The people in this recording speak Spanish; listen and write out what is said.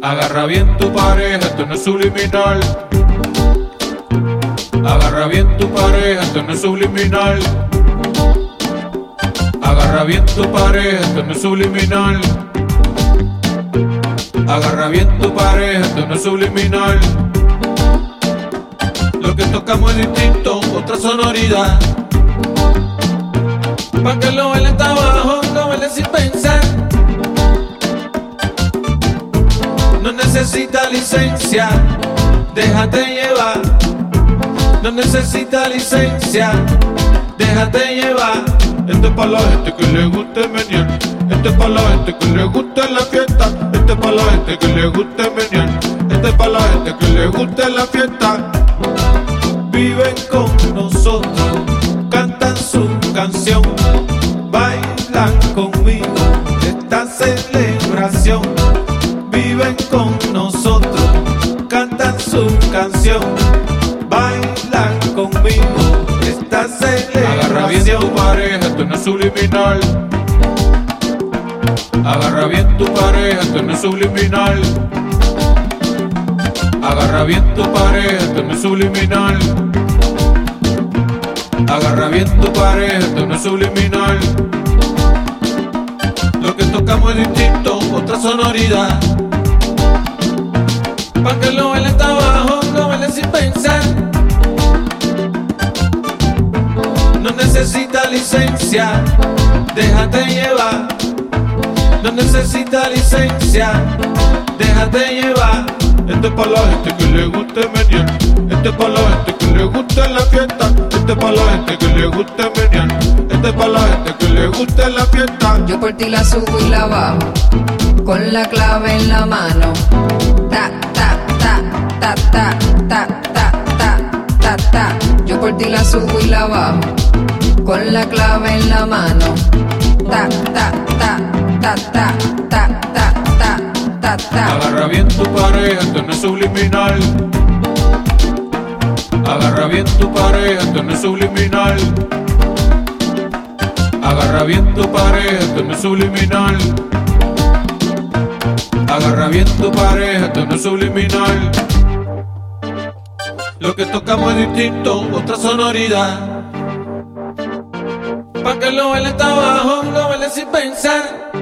Agarra bien tu pareja, esto no es subliminal. Agarra bien tu pareja, esto no es subliminal. Agarra bien tu pareja, esto no es subliminal. Agarra bien tu pareja, esto no es subliminal. Lo que tocamos es distinto, otra sonoridad. Pa' que lo baile está necesita licencia, déjate llevar. No necesita licencia, déjate llevar. Este es para la gente que le guste menear. Este es para la gente que le guste la fiesta. Este es para la gente que le guste menear. Este es para la gente que le guste la fiesta. Viven con nosotros, cantan su canción, bailan conmigo esta celebración. Viven con nosotros, cantan su canción, bailan conmigo esta Agarra bien celebración. tu pareja, esto no es subliminal. Agarra bien tu pareja, esto no es subliminal. Agarra bien tu pareja, esto no es subliminal. Agarra bien tu pareja, esto no es subliminal. Lo que tocamos es distinto, otra sonoridad. Pa' que lo baile está abajo, lo baile sin pensar. No necesita licencia, déjate llevar. No necesita licencia, déjate llevar. Este es para la gente que le guste menear. Este es para la gente que le guste la fiesta. Este es para la gente que le guste menear. Este es para la gente que le guste la fiesta. Yo por ti la subo y la bajo, con la clave en la mano. Ta, ta, ta, ta, ta, ta, ta. Yo por ti la subo y la bajo, con la clave en la mano. Ta, ta, ta, ta, ta, ta, ta, ta, ta, ta. Agarra bien tu pareja, esto no es subliminal. Agarra bien tu pareja, esto no es subliminal. Agarra bien tu pareja, esto no es subliminal. Agarra bien tu pareja, esto no es subliminal. Lo que tocamos es distinto, otra sonoridad. Pa' que lo baile está abajo, lo baile sin pensar.